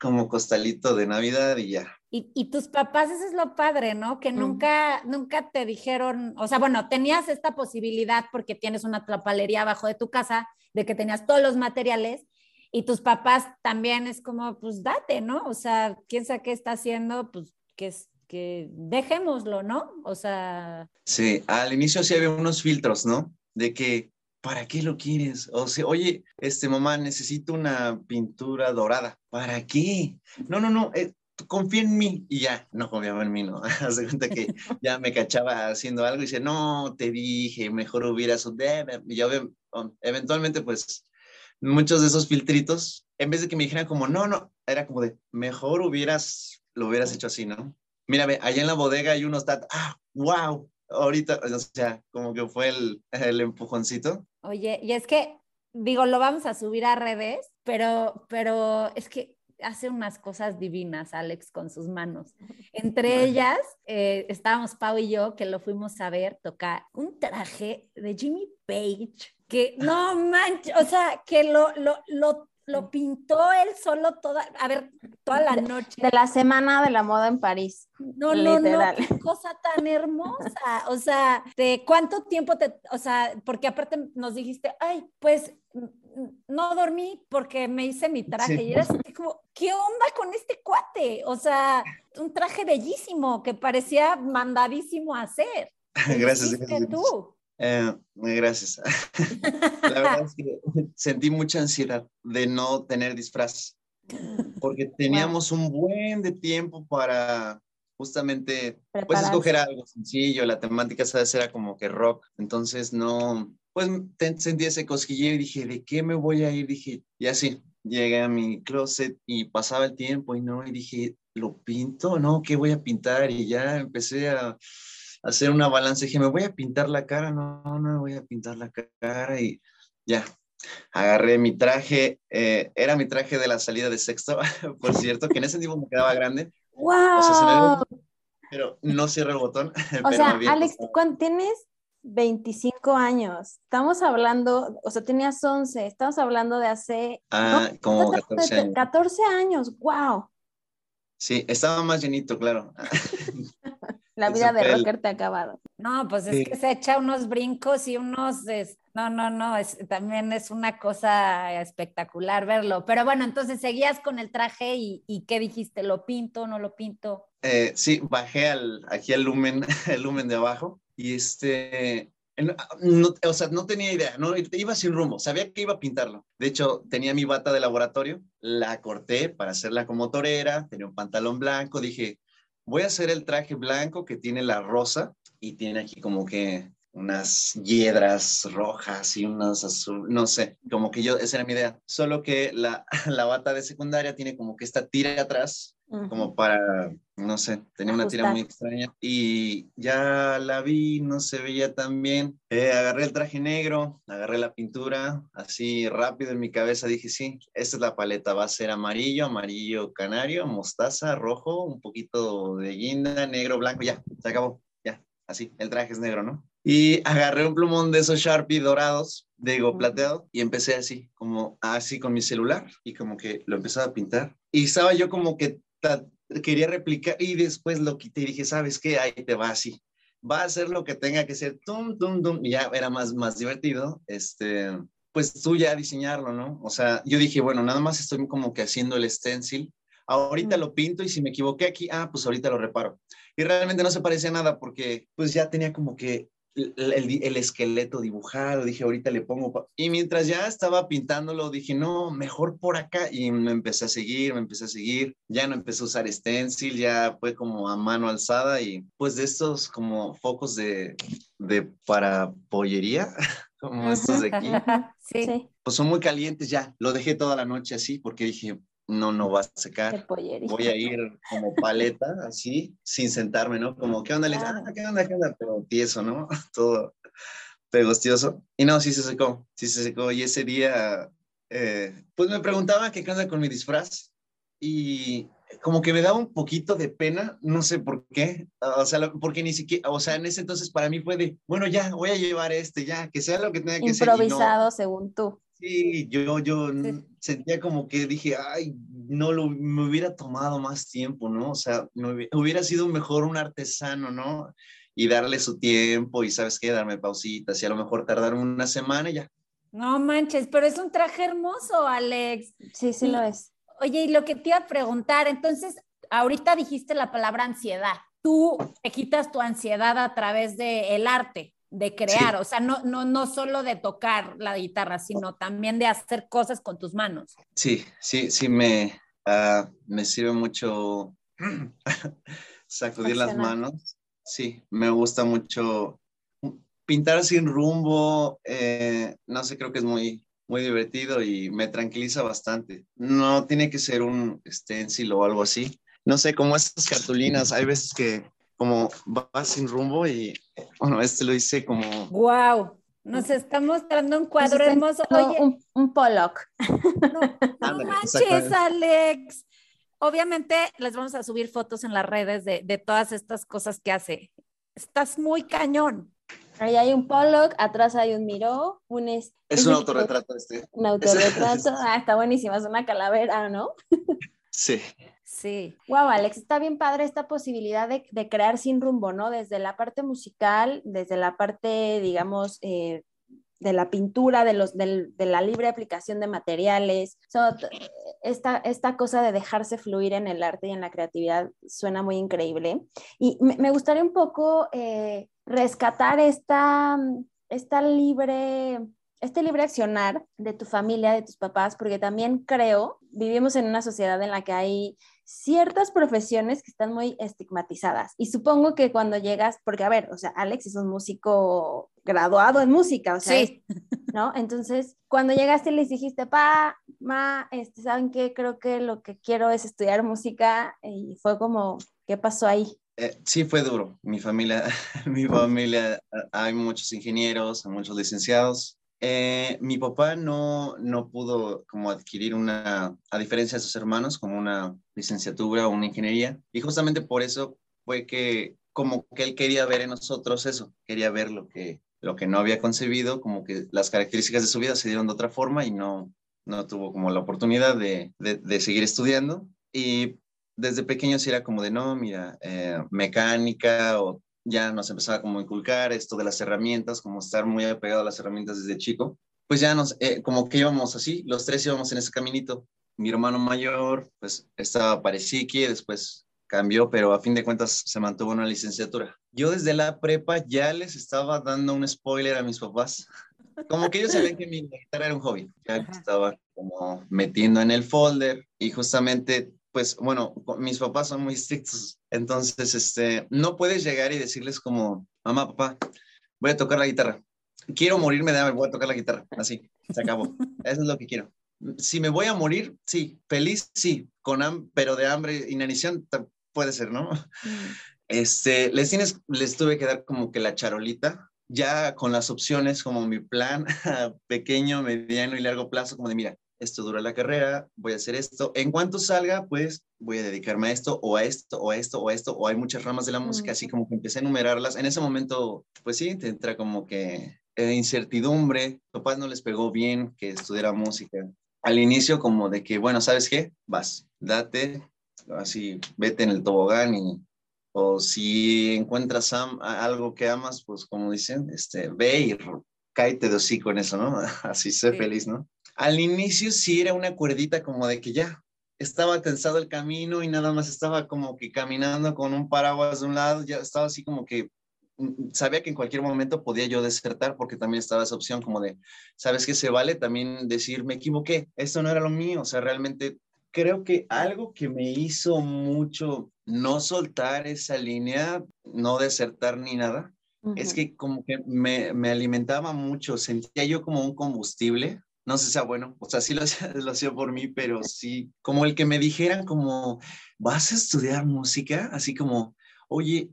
como costalito de Navidad y ya. Y, tus papás, eso es lo padre, ¿no? Que nunca, nunca te dijeron, o sea, bueno, tenías esta posibilidad porque tienes una trapalería abajo de tu casa, de que tenías todos los materiales, y tus papás también es como, pues date, ¿no? O sea, quién sabe qué está haciendo, pues que, que dejémoslo, ¿no? O sea... Sí, al inicio sí había unos filtros, ¿no? De que, ¿para qué lo quieres? O sea, oye, este mamá, necesito una pintura dorada. ¿Para qué? No, no, no, eh, confía en mí. Y ya, no confiaba en mí, ¿no? Hace cuenta que ya me cachaba haciendo algo y dice, no, te dije, mejor hubieras... Y yo eventualmente, pues, muchos de esos filtritos, en vez de que me dijeran como, no, no, era como de, mejor hubieras, lo hubieras hecho así, ¿no? Mira, allá en la bodega hay unos tat, ah, wow, ahorita, o sea, como que fue el, el empujoncito. Oye, y es que, digo, lo vamos a subir a redes, pero, pero es que hace unas cosas divinas, Alex, con sus manos. Entre ellas, eh, estábamos Pau y yo, que lo fuimos a ver tocar un traje de Jimmy Page, que no manches, o sea, que lo, lo, lo lo pintó él solo toda, a ver, toda la noche. De la semana de la moda en París. No, no, no, qué cosa tan hermosa. O sea, ¿de cuánto tiempo te, o sea, porque aparte nos dijiste, ay, pues no dormí porque me hice mi traje y eras como, ¿qué onda con este cuate? O sea, un traje bellísimo que parecía mandadísimo a hacer. Gracias. gracias. tú? Eh, gracias. la verdad es que sentí mucha ansiedad de no tener disfraz, porque teníamos un buen de tiempo para justamente pues escoger algo sencillo, la temática sabes era como que rock, entonces no, pues sentí ese cosquilleo y dije, ¿de qué me voy a ir? Dije, y así, llegué a mi closet y pasaba el tiempo y no, y dije, ¿lo pinto? No, ¿qué voy a pintar? Y ya empecé a hacer una balanza. Dije, ¿me voy a pintar la cara? No, no me voy a pintar la cara. Y ya, agarré mi traje. Eh, era mi traje de la salida de sexto, por cierto, que en ese tiempo me quedaba grande. ¡Wow! pero no cierro el botón. O sea, Alex, ¿cuánto tienes? 25 años. Estamos hablando, o sea, tenías 11, estamos hablando de hace... Ah, como 14 años. 14 años, wow. Sí, estaba más llenito, claro. La vida de rocker te ha acabado. No, pues es que se echa unos brincos y unos, no, no, no, es, también es una cosa espectacular verlo. Pero bueno, entonces seguías con el traje y, y ¿qué dijiste? ¿Lo pinto, no lo pinto? eh, sí, bajé al, aquí al lumen, el lumen de abajo y este, no, o sea, no tenía idea, no iba sin rumbo, sabía que iba a pintarlo. De hecho, tenía mi bata de laboratorio, la corté para hacerla como torera, tenía un pantalón blanco, dije, voy a hacer el traje blanco que tiene la rosa y tiene aquí como que unas hiedras rojas y unas azul, no sé, como que yo, esa era mi idea. Solo que la, la bata de secundaria tiene como que esta tira atrás, como para, no sé, tenía una tira muy extraña y ya la vi, no se veía tan bien. Eh, agarré el traje negro, agarré la pintura, así rápido en mi cabeza dije, sí, esta es la paleta, va a ser amarillo, amarillo canario, mostaza, rojo, un poquito de guinda, negro, blanco, ya, se acabó, ya, así, el traje es negro, ¿no? Y agarré un plumón de esos Sharpie dorados, digo, plateado, y empecé así, como así con mi celular, y como que lo empezaba a pintar. Y estaba yo como que quería replicar, y después lo quité y dije, ¿sabes qué? Ahí te va así. Va a hacer lo que tenga que ser, tum, tum, tum, y ya era más, más divertido. Este, pues tú ya diseñarlo, ¿no? O sea, yo dije, bueno, nada más estoy como que haciendo el stencil. Ahorita lo pinto y si me equivoqué aquí, ah, pues ahorita lo reparo. Y realmente no se parecía nada porque pues ya tenía como que el, esqueleto dibujado, dije, ahorita le pongo, y mientras ya estaba pintándolo, dije, no, mejor por acá, y me empecé a seguir, me empecé a seguir, ya no empecé a usar stencil, ya fue como a mano alzada, y pues de estos como focos de, de para pollería, como estos de aquí, sí. pues son muy calientes ya, lo dejé toda la noche así, porque dije, no, no va a secar. Voy a ir como paleta, así, sin sentarme, ¿no? Como, ¿qué onda? Ah, ¿qué onda? ¿Qué onda? Pero tieso, ¿no? Todo pegostioso. Y no, sí se secó, sí se secó. Y ese día, eh, pues me preguntaba qué onda con mi disfraz. Y como que me daba un poquito de pena, no sé por qué, o sea, porque ni siquiera, o sea, en ese entonces para mí fue de, bueno, ya, voy a llevar este, ya, que sea lo que tenga que ser. Improvisado según tú. Sí, yo, yo sentía como que dije, ay, no lo, me hubiera tomado más tiempo, ¿no? O sea, hubiera, sido mejor un artesano, ¿no? Y darle su tiempo y, ¿sabes qué? Darme pausitas y a lo mejor tardar una semana y ya. No manches, pero es un traje hermoso, Alex. Sí, sí lo es. Oye, y lo que te iba a preguntar, entonces, ahorita dijiste la palabra ansiedad. Tú te quitas tu ansiedad a través del arte de crear, o sea, no, no, no solo de tocar la guitarra, sino también de hacer cosas con tus manos. Sí, sí, sí, me, uh, me sirve mucho sacudir las manos. Sí, me gusta mucho pintar sin rumbo, eh, no sé, creo que es muy, muy divertido y me tranquiliza bastante. No tiene que ser un stencil o algo así. No sé, como esas cartulinas, hay veces que como va sin rumbo y bueno, este lo hice como... ¡Wow! Nos está mostrando un cuadro hermoso. Oye, un, un Pollock. No, manches, Alex. Obviamente les vamos a subir fotos en las redes de, de todas estas cosas que hace. Estás muy cañón. Ahí hay un Pollock, atrás hay un Miró, un... Es, es un autorretrato este. Un autorretrato, ah, está buenísimo, es una calavera, ¿no? Sí. Sí. Wow, Alex, está bien padre esta posibilidad de, crear sin rumbo, ¿no? Desde la parte musical, desde la parte, digamos, eh, de la pintura, de, los, de, la libre aplicación de materiales. esta, esta cosa de dejarse fluir en el arte y en la creatividad suena muy increíble. Y me, gustaría un poco eh, rescatar esta, esta libre este libre accionar de tu familia, de tus papás, porque también creo, vivimos en una sociedad en la que hay ciertas profesiones que están muy estigmatizadas. Y supongo que cuando llegas, porque a ver, o sea, Alex es un músico graduado en música, o sea, sí. ¿no? Entonces, cuando llegaste y les dijiste, pa, ma, este, ¿saben qué? Creo que lo que quiero es estudiar música y fue como, ¿qué pasó ahí? Eh, sí, fue duro. Mi familia, mi familia, hay muchos ingenieros, muchos licenciados, eh, mi papá no, no pudo como adquirir una, a diferencia de sus hermanos, como una licenciatura o una ingeniería. Y justamente por eso fue que como que él quería ver en nosotros eso, quería ver lo que, lo que no había concebido, como que las características de su vida se dieron de otra forma y no, no tuvo como la oportunidad de, de, seguir estudiando. Y desde pequeño sí era como de, no, mira, eh, mecánica o ya nos empezaba como a inculcar esto de las herramientas, como estar muy apegado a las herramientas desde chico, pues ya nos, eh, como que íbamos así, los tres íbamos en ese caminito. Mi hermano mayor, pues estaba para después cambió, pero a fin de cuentas se mantuvo una licenciatura. Yo desde la prepa ya les estaba dando un spoiler a mis papás. Como que ellos sabían que mi guitarra era un hobby. Ya estaba como metiendo en el folder y justamente pues bueno, mis papás son muy estrictos, entonces este, no puedes llegar y decirles como, mamá, papá, voy a tocar la guitarra. Quiero morirme de hambre, voy a tocar la guitarra. Así, se acabó. Eso es lo que quiero. Si me voy a morir, sí. Feliz, sí. Con pero de hambre, inanición, puede ser, ¿no? Mm. Este, les, tienes, les tuve que dar como que la charolita, ya con las opciones como mi plan pequeño, mediano y largo plazo, como de, mira, esto dura la carrera, voy a hacer esto. En cuanto salga, pues voy a dedicarme a esto o a esto o a esto o a esto, o hay muchas ramas de la música, así como que empecé a enumerarlas. En ese momento, pues sí, te entra como que eh, incertidumbre. Papás no les pegó bien que estudiara música. Al inicio como de que, bueno, ¿sabes qué? Vas, date, así, vete en el tobogán y o si encuentras algo que amas, pues como dicen, este, ve y cáete de hocico en eso, ¿no? Así sé feliz, ¿no? Al inicio sí era una cuerdita como de que ya estaba tensado el camino y nada más estaba como que caminando con un paraguas de un lado, ya estaba así como que mm, sabía que en cualquier momento podía yo desertar porque también estaba esa opción como de, ¿sabes qué se vale? También decir, me equivoqué, esto no era lo mío, o sea, realmente creo que algo que me hizo mucho no soltar esa línea, no desertar ni nada, es que como que me, me alimentaba mucho, sentía yo como un combustible no sé si sea bueno, o sea, sí lo lo hacía por mí, pero sí, como el que me dijeran como, vas a estudiar música, así como, oye,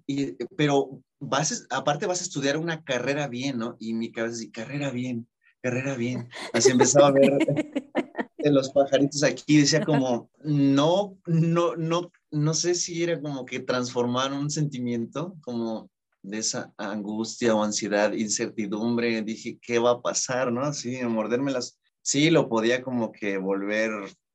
pero vas, aparte vas a estudiar una carrera bien, ¿no? Y mi cabeza así, carrera bien, carrera bien. Así empezaba a ver los pajaritos aquí, decía como, no, no, no, no sé si era como que transformar un sentimiento, como de esa angustia o ansiedad, incertidumbre, dije, ¿qué va a pasar, no? Así, morderme las, sí lo podía como que volver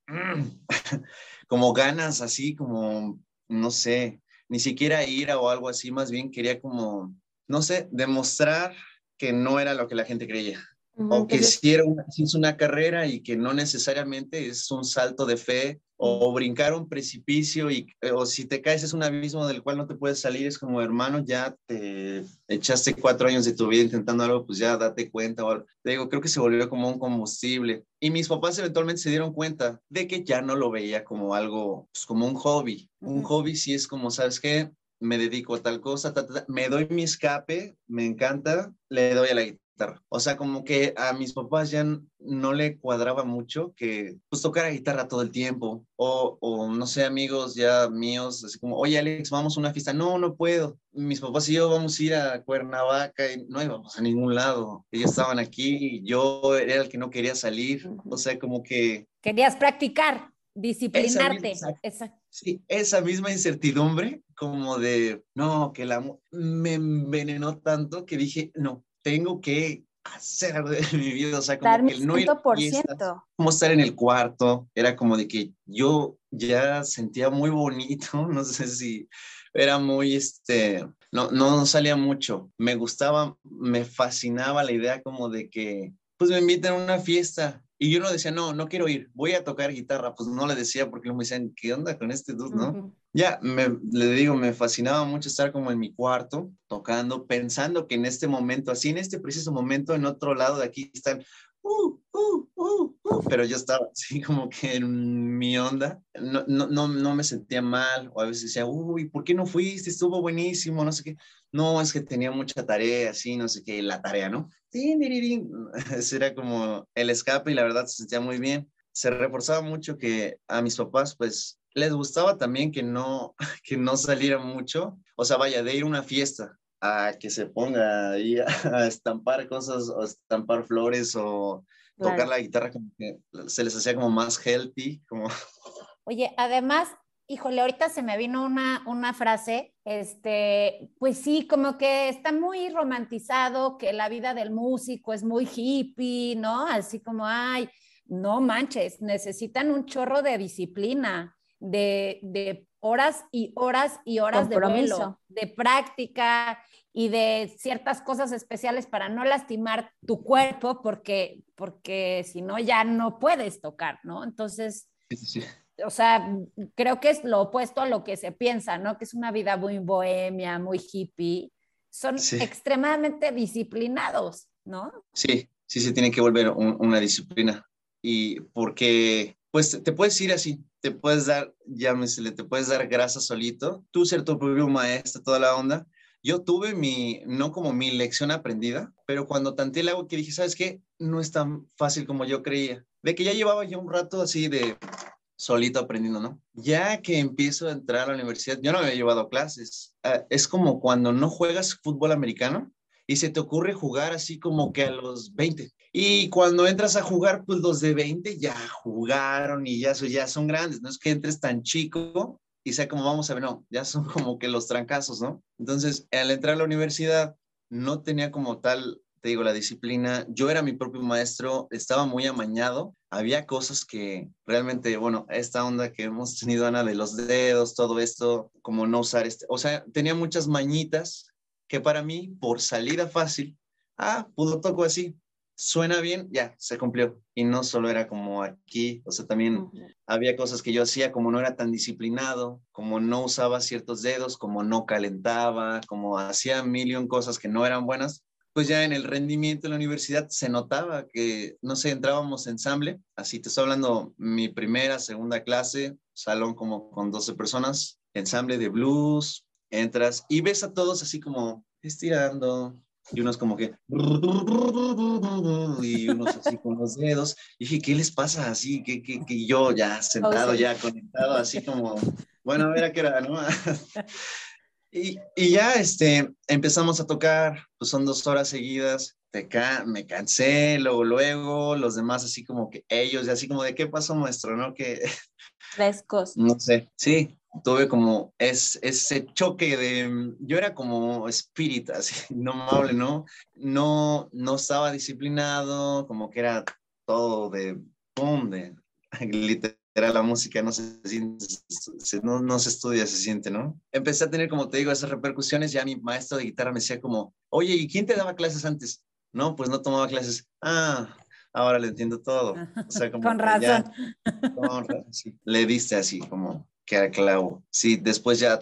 como ganas así, como, no sé, ni siquiera ira o algo así, más bien quería como, no sé, demostrar que no era lo que la gente creía. O que si, era una, si es una carrera y que no necesariamente es un salto de fe o brincar un precipicio y eh, o si te caes es un abismo del cual no te puedes salir, es como hermano, ya te echaste cuatro años de tu vida intentando algo, pues ya date cuenta. O, te digo, creo que se volvió como un combustible. Y mis papás eventualmente se dieron cuenta de que ya no lo veía como algo, pues como un hobby. Un hobby sí es como, ¿sabes qué? Me dedico a tal cosa, me doy mi escape, me encanta, le doy a la o sea, como que a mis papás ya no le cuadraba mucho que pues tocara guitarra todo el tiempo. O, o, no sé, amigos ya míos, así como, oye Alex, vamos a una fiesta. No, no puedo. Mis papás y yo vamos a ir a Cuernavaca y no íbamos a ningún lado. Ellos estaban aquí y yo era el que no quería salir. O sea, como que... Querías practicar, disciplinarte. Esa, Sí, esa misma incertidumbre como de, no, que la me envenenó tanto que dije, no, tengo que hacer de mi vida, o sea, como que no ir como estar en el cuarto, era como de que yo ya sentía muy bonito, no sé si era muy, este, no, no salía mucho, me gustaba, me fascinaba la idea como de que, pues me inviten a una fiesta, y yo no decía, no, no quiero ir, voy a tocar guitarra. Pues no le decía porque me decían, ¿qué onda con este dude, no? Ya, me, le digo, me fascinaba mucho estar como en mi cuarto, tocando, pensando que en este momento, así en este preciso momento, en otro lado de aquí están Uh, uh, uh, pero yo estaba así como que en mi onda, no, no, no, no, me sentía mal, o a veces decía, uy, ¿por qué no fuiste? Estuvo buenísimo, no sé qué. No, es que tenía mucha tarea, así, no sé qué, la tarea, ¿no? Ese era como el escape y la verdad se sentía muy bien. Se reforzaba mucho que a mis papás, pues, les gustaba también que no, que no saliera mucho, o sea, vaya, de ir a una fiesta, a que se ponga ahí a, estampar cosas o estampar flores o tocar la guitarra como que se les hacía como más healthy, como... Oye, además, híjole, ahorita se me vino una, una frase, este, pues sí, como que está muy romantizado, que la vida del músico es muy hippie, ¿no? Así como, ay, no manches, necesitan un chorro de disciplina, de, de horas y horas y horas de vuelo, de práctica y de ciertas cosas especiales para no lastimar tu cuerpo porque, porque si no ya no puedes tocar, ¿no? Entonces, o sea, creo que es lo opuesto a lo que se piensa, ¿no? Que es una vida muy bohemia, muy hippie. Son extremadamente disciplinados, ¿no? Sí, sí se tiene que volver una disciplina. Y porque, pues, te puedes ir así, te puedes dar, llámesele, te puedes dar grasa solito, tú ser tu propio maestro, toda la onda. Yo tuve mi, no como mi lección aprendida, pero cuando tanteé el agua que dije, ¿sabes qué? No es tan fácil como yo creía. De que ya llevaba yo un rato así de solito aprendiendo, ¿no? Ya que empiezo a entrar a la universidad, yo no había llevado clases. Ah, es como cuando no juegas fútbol americano y se te ocurre jugar así como que a los 20. Y cuando entras a jugar, pues los de 20 ya jugaron y ya, ya son grandes. No es que entres tan chico y sea como vamos a ver, no, ya son como que los trancazos, ¿no? Entonces, al entrar a la universidad, no tenía como tal, te digo, la disciplina. Yo era mi propio maestro, estaba muy amañado. Había cosas que realmente, bueno, esta onda que hemos tenido, Ana, de los dedos, todo esto, como no usar este, o sea, tenía muchas mañitas que para mí, por salida fácil, ah, pudo toco así, suena bien, ya, se cumplió. Y no solo era como aquí, o sea, también había cosas que yo hacía como no era tan disciplinado, como no usaba ciertos dedos, como no calentaba, como hacía mil y cosas que no eran buenas, pues ya en el rendimiento en la universidad se notaba que, no sé, entrábamos ensamble, así te estoy hablando mi primera, segunda clase, salón como con 12 personas, ensamble de blues, entras y ves a todos así como estirando, y unos como que y unos así con los dedos. Y dije qué les pasa así que, que, que yo ya sentado ya conectado así como bueno a ver a qué era no y, y, ya este empezamos a tocar pues son dos horas seguidas te ca me cansé luego luego los demás así como que ellos y así como de qué pasó nuestro no que frescos. no sé sí tuve como es, ese choque de, yo era como espíritu, así, no amable, ¿no? No, no estaba disciplinado, como que era todo de, pum, de, literal, la música no se no, no se estudia, se siente, ¿no? Empecé a tener, como te digo, esas repercusiones, ya mi maestro de guitarra me decía como, oye, ¿y quién te daba clases antes? No, pues no tomaba clases. Ah, ahora le entiendo todo. O sea, como con razón. con razón, sí. Le diste así, como, que clavo. Sí, después ya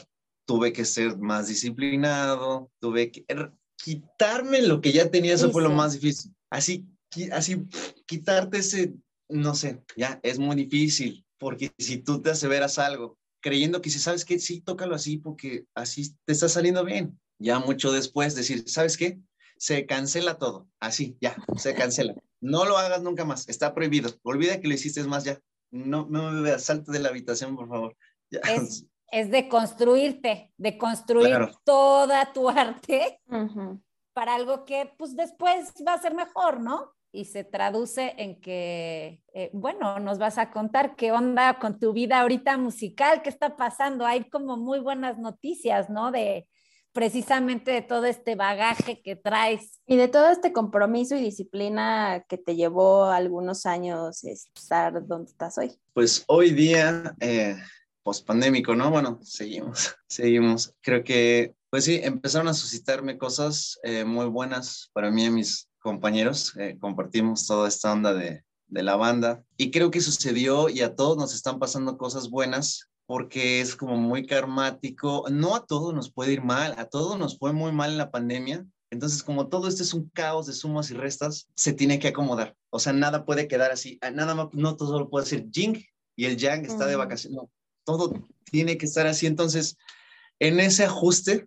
tuve que ser más disciplinado, tuve que er, quitarme lo que ya tenía, eso fue lo más difícil. Así, así, quitarte ese, no sé, ya es muy difícil, porque si tú te aseveras algo, creyendo que si sabes que sí, tócalo así, porque así te está saliendo bien. Ya mucho después decir, ¿sabes qué? Se cancela todo, así, ya, se cancela. No lo hagas nunca más, está prohibido. Olvida que lo hiciste más ya. No, no me veas, salte de la habitación, por favor. Es, de construirte, de construir toda tu arte para algo que pues después va a ser mejor, ¿no? Y se traduce en que, eh, bueno, nos vas a contar qué onda con tu vida ahorita musical, qué está pasando. Hay como muy buenas noticias, ¿no? De, precisamente de todo este bagaje que traes. Y de todo este compromiso y disciplina que te llevó algunos años estar donde estás hoy. Pues hoy día eh, pospandémico, ¿no? Bueno, seguimos, seguimos. Creo que, pues sí, empezaron a suscitarme cosas eh, muy buenas para mí y mis compañeros. Eh, compartimos toda esta onda de, de la banda y creo que sucedió y a todos nos están pasando cosas buenas porque es como muy karmático. No a todos nos puede ir mal, a todos nos fue muy mal en la pandemia. Entonces, como todo esto es un caos de sumas y restas, se tiene que acomodar. O sea, nada puede quedar así. Nada más, no todo lo puede ser Jing y el Yang está de vacaciones. No, todo tiene que estar así. Entonces, en ese ajuste,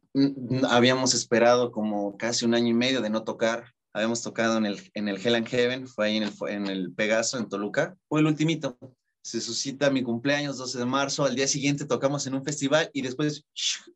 habíamos esperado como casi un año y medio de no tocar. Habíamos tocado en el, en el Hell and Heaven, fue ahí en el, en el Pegaso, en Toluca. Fue el ultimito. Se suscita mi cumpleaños, 12 de marzo. Al día siguiente tocamos en un festival y después,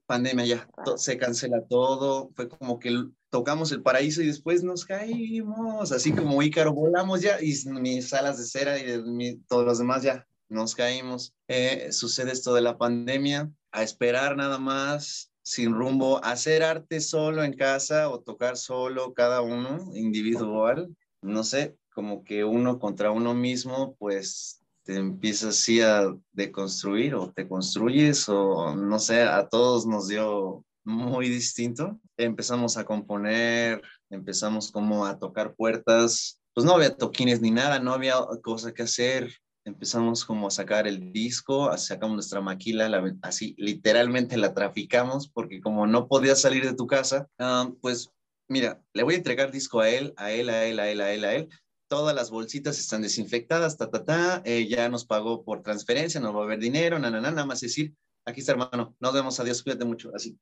pandemia ya, se cancela todo. Fue como que tocamos el paraíso y después nos caímos, así como Ícaro, volamos ya y mis alas de cera y todos los demás ya nos caímos. Eh, sucede esto de la pandemia, a esperar nada más, sin rumbo, hacer arte solo en casa o tocar solo cada uno, individual, no sé, como que uno contra uno mismo, pues te empiezas así a deconstruir o te construyes o no sé, a todos nos dio muy distinto. Empezamos a componer, empezamos como a tocar puertas, pues no había toquines ni nada, no había cosa que hacer, empezamos como a sacar el disco, sacamos nuestra maquila, así literalmente la traficamos porque como no podías salir de tu casa, ah, pues mira, le voy a entregar disco a él, a él, a él, a él, a él, a él. Todas las bolsitas están desinfectadas, ta, ta, ta. Eh, ya nos pagó por transferencia, no va a haber dinero, na, na, nada más decir, aquí está hermano, nos vemos, adiós, cuídate mucho. Así,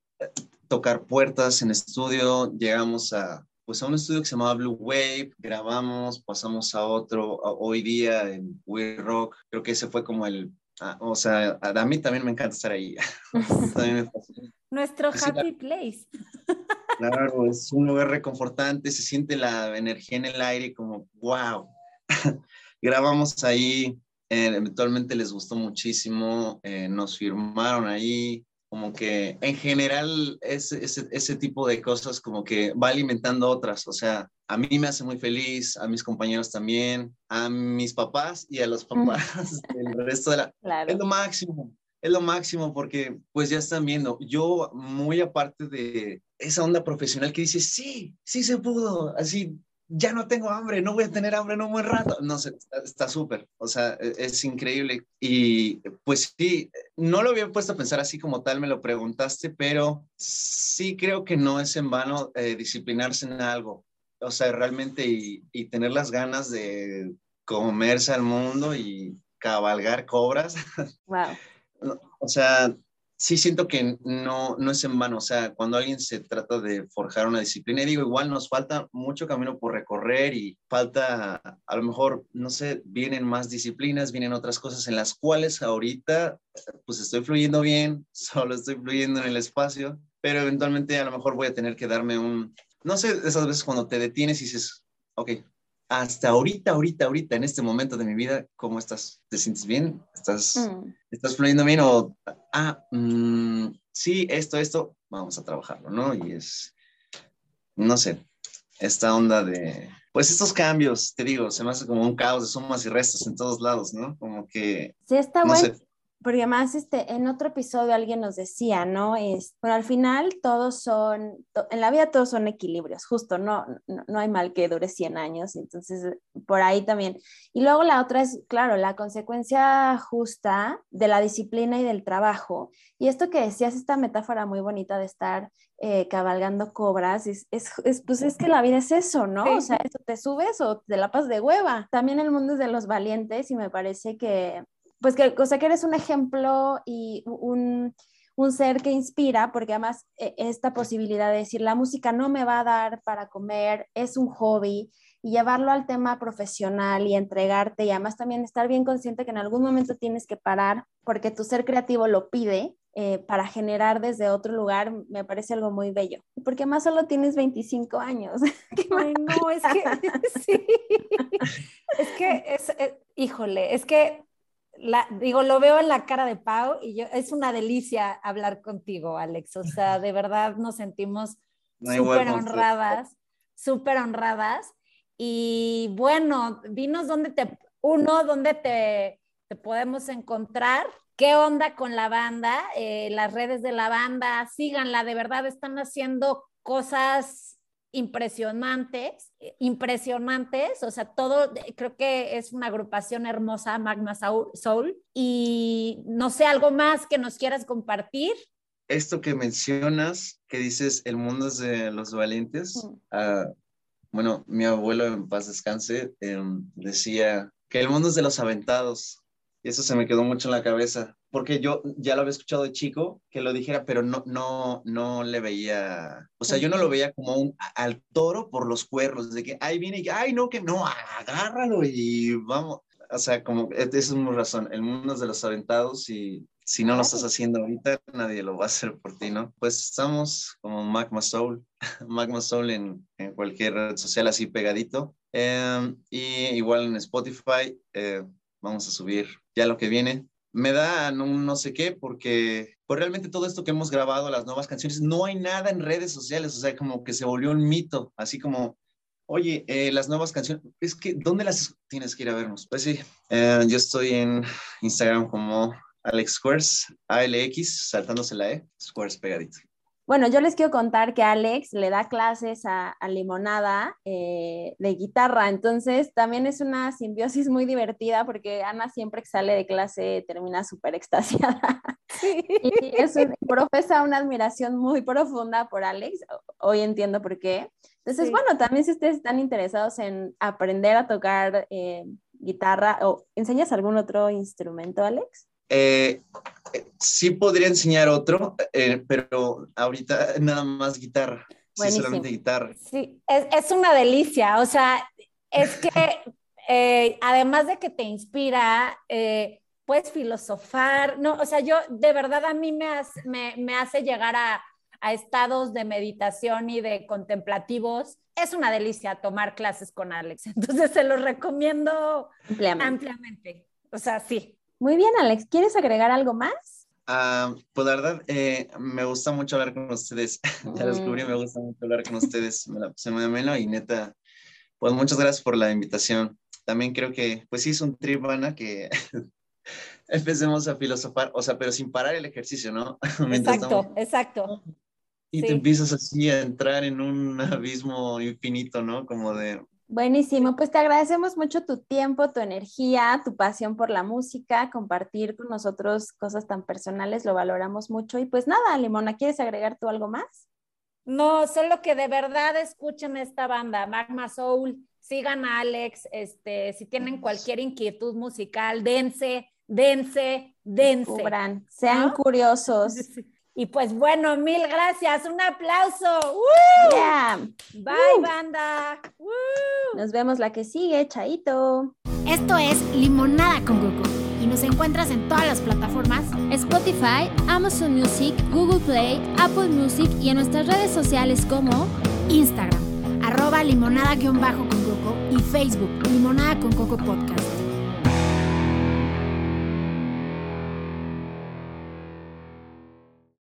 tocar puertas en estudio, llegamos a, pues a un estudio que se llamaba Blue Wave, grabamos, pasamos a otro, hoy día en We Rock, creo que ese fue como el, ah, o sea, a, mí también me encanta estar ahí. Nuestro happy place. Claro, es un lugar reconfortante, se siente la energía en el aire como, wow. Grabamos ahí, eh, eventualmente les gustó muchísimo, eh, nos firmaron ahí, como que en general ese, ese, ese, tipo de cosas como que va alimentando otras, o sea, a mí me hace muy feliz, a mis compañeros también, a mis papás y a los papás del resto de la... Claro. Es lo máximo, es lo máximo porque pues ya están viendo, yo muy aparte de esa onda profesional que dice, sí, sí se pudo, así ya no tengo hambre, no voy a tener hambre en un buen rato. No sé, está súper, o sea, e, es, increíble. Y pues sí, no lo había puesto a pensar así como tal, me lo preguntaste, pero sí creo que no es en vano eh, disciplinarse en algo. O sea, realmente y, y tener las ganas de comerse al mundo y cabalgar cobras. Wow. O sea, sí siento que no, no es en vano, o sea, cuando alguien se trata de forjar una disciplina, digo, igual nos falta mucho camino por recorrer y falta, a lo mejor, no sé, vienen más disciplinas, vienen otras cosas en las cuales ahorita, pues estoy fluyendo bien, solo estoy fluyendo en el espacio, pero eventualmente a lo mejor voy a tener que darme un, no sé, esas veces cuando te detienes y dices, ok, hasta ahorita, ahorita, ahorita, en este momento de mi vida, ¿cómo estás? ¿Te sientes bien? ¿Estás, mm. ¿estás fluyendo bien? O, ah, mm, sí, esto, esto, vamos a trabajarlo, ¿no? Y es, no sé, esta onda de, pues estos cambios, te digo, se me hace como un caos de sumas y restos en todos lados, ¿no? Como que... Sí, está bueno porque además este, en otro episodio alguien nos decía, ¿no? Es, bueno, al final todos son, en la vida todos son equilibrios, justo, no, no, hay mal que dure 100 años, entonces por ahí también. Y luego la otra es, claro, la consecuencia justa de la disciplina y del trabajo. Y esto que decías, esta metáfora muy bonita de estar eh, cabalgando cobras, es, es, pues es que la vida es eso, ¿no? O sea, eso te subes o te la pasas de hueva. También el mundo es de los valientes y me parece que pues que, o sea, que eres un ejemplo y un, un ser que inspira, porque además e, esta posibilidad de decir, la música no me va a dar para comer, es un hobby, y llevarlo al tema profesional y entregarte, y además también estar bien consciente que en algún momento tienes que parar, porque tu ser creativo lo pide, eh, para generar desde otro lugar, me parece algo muy bello. Porque más solo tienes 25 años. Ay, no, es que, sí. Es que, es, eh, híjole, es que digo, lo veo en la cara de Pau y yo, es una delicia hablar contigo, Alex. O sea, de verdad nos sentimos súper honradas, súper honradas. Y bueno, dinos dónde te, uno, dónde te, te podemos encontrar. ¿Qué onda con la banda? Eh, las redes de la banda, síganla, de verdad están haciendo cosas impresionantes, impresionantes, o sea, todo, creo que es una agrupación hermosa, Magma Soul, y no sé, algo más que nos quieras compartir. Esto que mencionas, que dices, el mundo es de los valientes, ah, bueno, mi abuelo en paz descanse em, decía que el mundo es de los aventados, y eso se me quedó mucho en la cabeza, porque yo ya lo había escuchado de chico que lo dijera, pero no, no, no le veía, o sea, yo no lo veía como un, al toro por los cuernos, de que, ahí viene, y, ay, no, que no, agárralo y vamos. O sea, como, esa es una razón, el mundo es de los aventados y si no lo estás haciendo ahorita, nadie lo va a hacer por ti, ¿no? Pues estamos como Magma Soul, Magma Soul en, en cualquier red social así pegadito. Em, y igual en Spotify, eh, vamos a subir ya lo que viene. Me da no, sé qué porque pues realmente todo esto que hemos grabado, las nuevas canciones, no hay nada en redes sociales, o sea, como que se volvió un mito, así como, oye, eh, las nuevas canciones, es que, ¿dónde las tienes que ir a vernos? Pues sí, eh, yo estoy en Instagram como Alex Squares, ALX, saltándose la E, Squares pegadito. Bueno, yo les quiero contar que Alex le da clases a, Limonada eh, de guitarra, entonces también es una simbiosis muy divertida porque Ana siempre que sale de clase termina súper extasiada. Y es profesa una admiración muy profunda por Alex, hoy entiendo por qué. Entonces, bueno, también si ustedes están interesados en aprender a tocar eh, guitarra, ¿o enseñas algún otro instrumento, Alex? Eh, sí podría enseñar otro, eh, pero ahorita nada más guitarra. Sí, solamente guitarra. Sí, es, es, una delicia. O sea, es que eh, además de que te inspira, puedes filosofar. No, o sea, yo de verdad a mí me, me, me hace llegar a, a estados de meditación y de contemplativos. Es una delicia tomar clases con Alex. Entonces se los recomiendo ampliamente. O sea, sí. Muy bien, Alex. ¿Quieres agregar algo más? Uh, pues la verdad, eh, me gusta mucho hablar con ustedes. ya descubrí, me gusta mucho hablar con ustedes. Me la puse muy ameno y neta, pues muchas gracias por la invitación. También creo que, pues sí, es un trip, Ana, que empecemos a filosofar, o sea, pero sin parar el ejercicio, ¿no? exacto, exacto. Y te empiezas así a entrar en un abismo infinito, ¿no? Como de, Buenísimo, pues te agradecemos mucho tu tiempo, tu energía, tu pasión por la música, compartir con nosotros cosas tan personales, lo valoramos mucho. Y pues nada, Limona, ¿quieres agregar tú algo más? No, solo que de verdad escuchen esta banda, Magma Soul, sigan a Alex, este, si tienen cualquier inquietud musical, dense, dense, dense. sean curiosos. Y pues bueno, mil gracias. Un aplauso. Bye, uh. banda. Nos vemos la que sigue, Chaito. Esto es Limonada con Coco y nos encuentras en todas las plataformas Spotify, Amazon Music, Google Play, Apple Music y en nuestras redes sociales como Instagram, arroba limonada-con Coco y Facebook, Limonada con Coco Podcast.